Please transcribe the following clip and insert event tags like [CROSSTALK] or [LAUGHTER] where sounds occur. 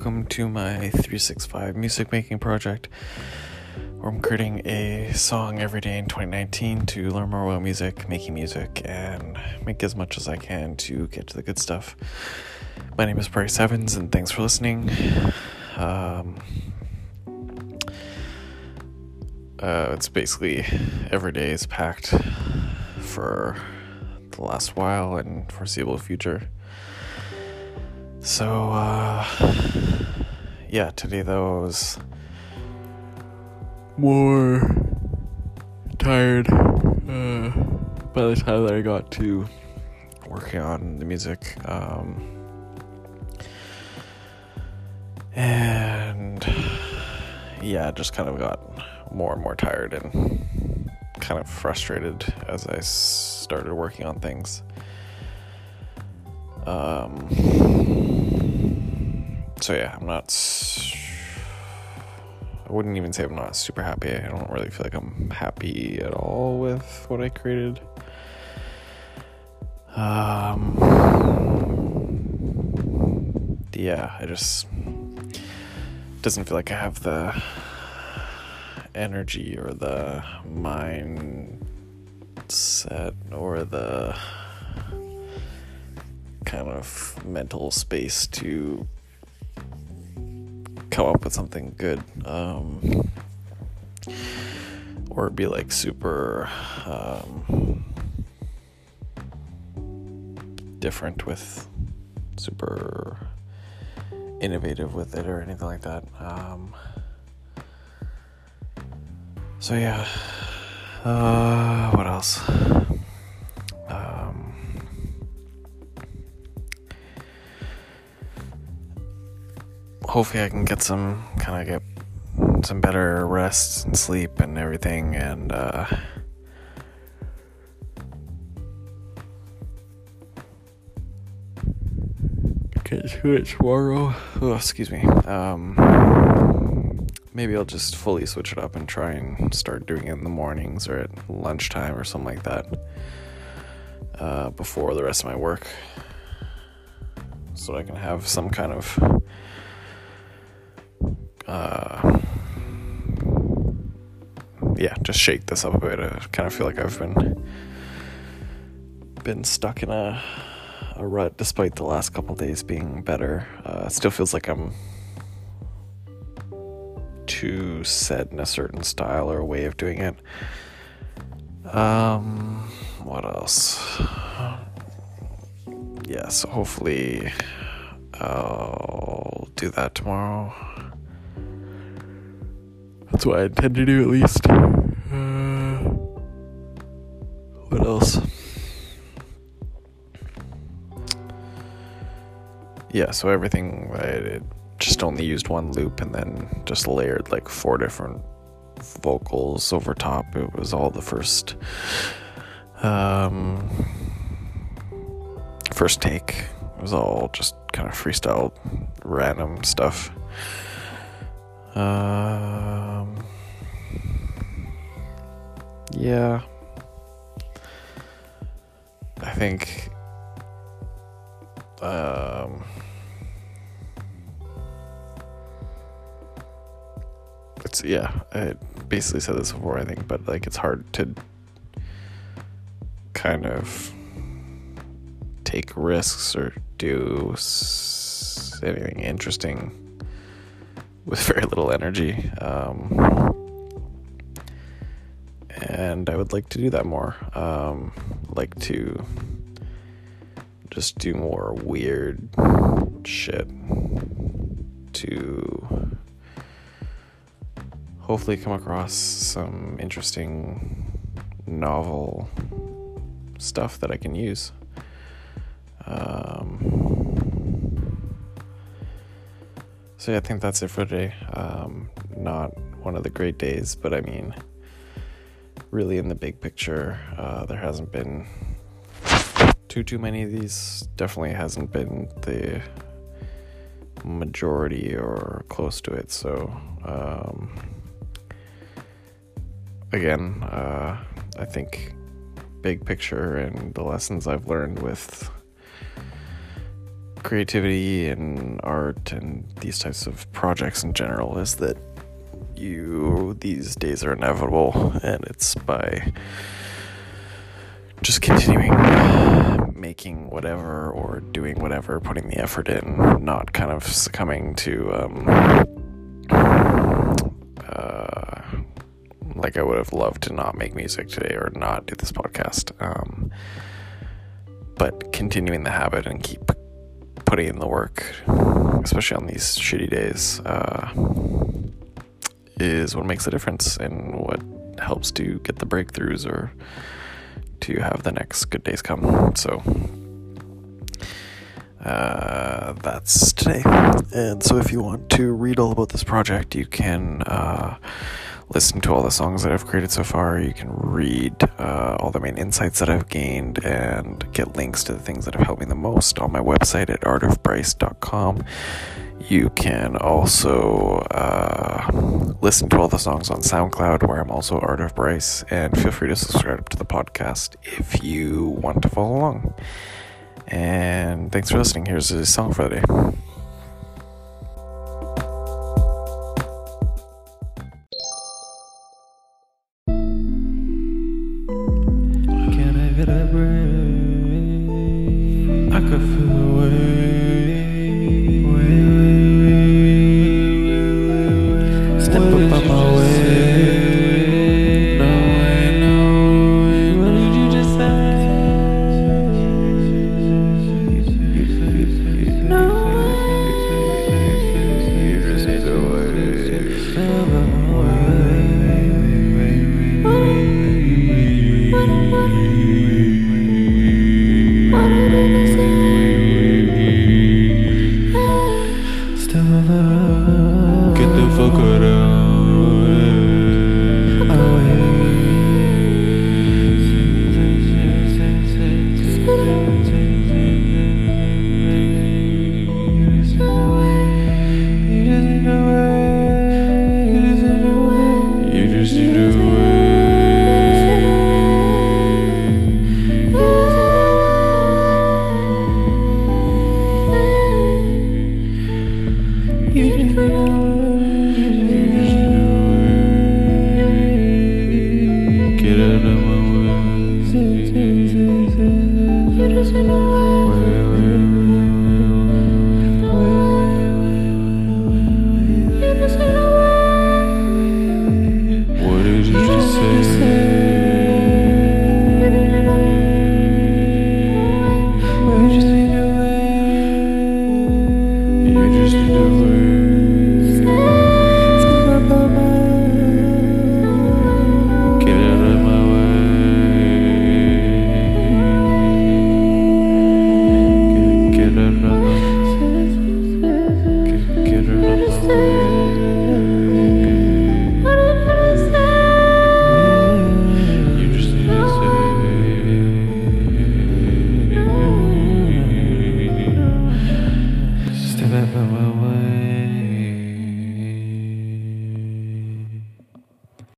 welcome to my 365 music making project where I'm creating a song every day in 2019 to learn more about music, making music, and make as much as I can to get to the good stuff. My name is Bryce Evans, and thanks for listening. Um, uh, it's basically every day is packed for the last while and foreseeable future. So, uh, yeah, today though I was more tired uh, by the time that I got to working on the music. Um, and yeah, just kind of got more and more tired and kind of frustrated as I started working on things. Um, so yeah, I'm not. I wouldn't even say I'm not super happy. I don't really feel like I'm happy at all with what I created. Um, yeah, I just doesn't feel like I have the energy or the mindset or the kind of mental space to come up with something good um, or be like super um, different with super innovative with it or anything like that um, so yeah. Uh, what else hopefully I can get some kind of get some better rest and sleep and everything and uh get to it tomorrow. Oh, excuse me. Um maybe I'll just fully switch it up and try and start doing it in the mornings or at lunchtime or something like that. Uh, before the rest of my work. So I can have some kind of uh, yeah, just shake this up a bit. I kind of feel like I've been been stuck in a a rut despite the last couple days being better. Uh, still feels like I'm too set in a certain style or way of doing it. Um, what else? Yeah, so hopefully I'll do that tomorrow. That's what I intend to do at least. Uh, what else? Yeah, so everything I just only used one loop and then just layered like four different vocals over top. It was all the first um first take. It was all just kind of freestyle random stuff. Um, yeah. I think. Um, it's yeah. I basically said this before, I think, but like it's hard to kind of take risks or do anything interesting with [LAUGHS] very little energy. Um, and I would like to do that more. Um, like to just do more weird shit to hopefully come across some interesting novel stuff that I can use. Um, so yeah, I think that's it for today. Um, not one of the great days, but I mean, really in the big picture, uh, there hasn't been too too many of these. Definitely hasn't been the majority or close to it. So um, again, uh, I think big picture and the lessons I've learned with creativity and art and these types of projects in general is that you these days are inevitable and it's by just continuing making whatever or doing whatever putting the effort in not kind of succumbing to um, uh, like i would have loved to not make music today or not do this podcast um, but continuing the habit and keep putting in the work especially on these shitty days uh, is what makes a difference and what helps to get the breakthroughs or to have the next good days come. So uh, that's today. And so if you want to read all about this project, you can uh, listen to all the songs that I've created so far. You can read uh, all the main insights that I've gained and get links to the things that have helped me the most on my website at artofbryce.com. You can also uh, listen to all the songs on SoundCloud, where I'm also Art of Bryce, and feel free to subscribe to the podcast if you want to follow along. And thanks for listening. Here's a song for the day. Pero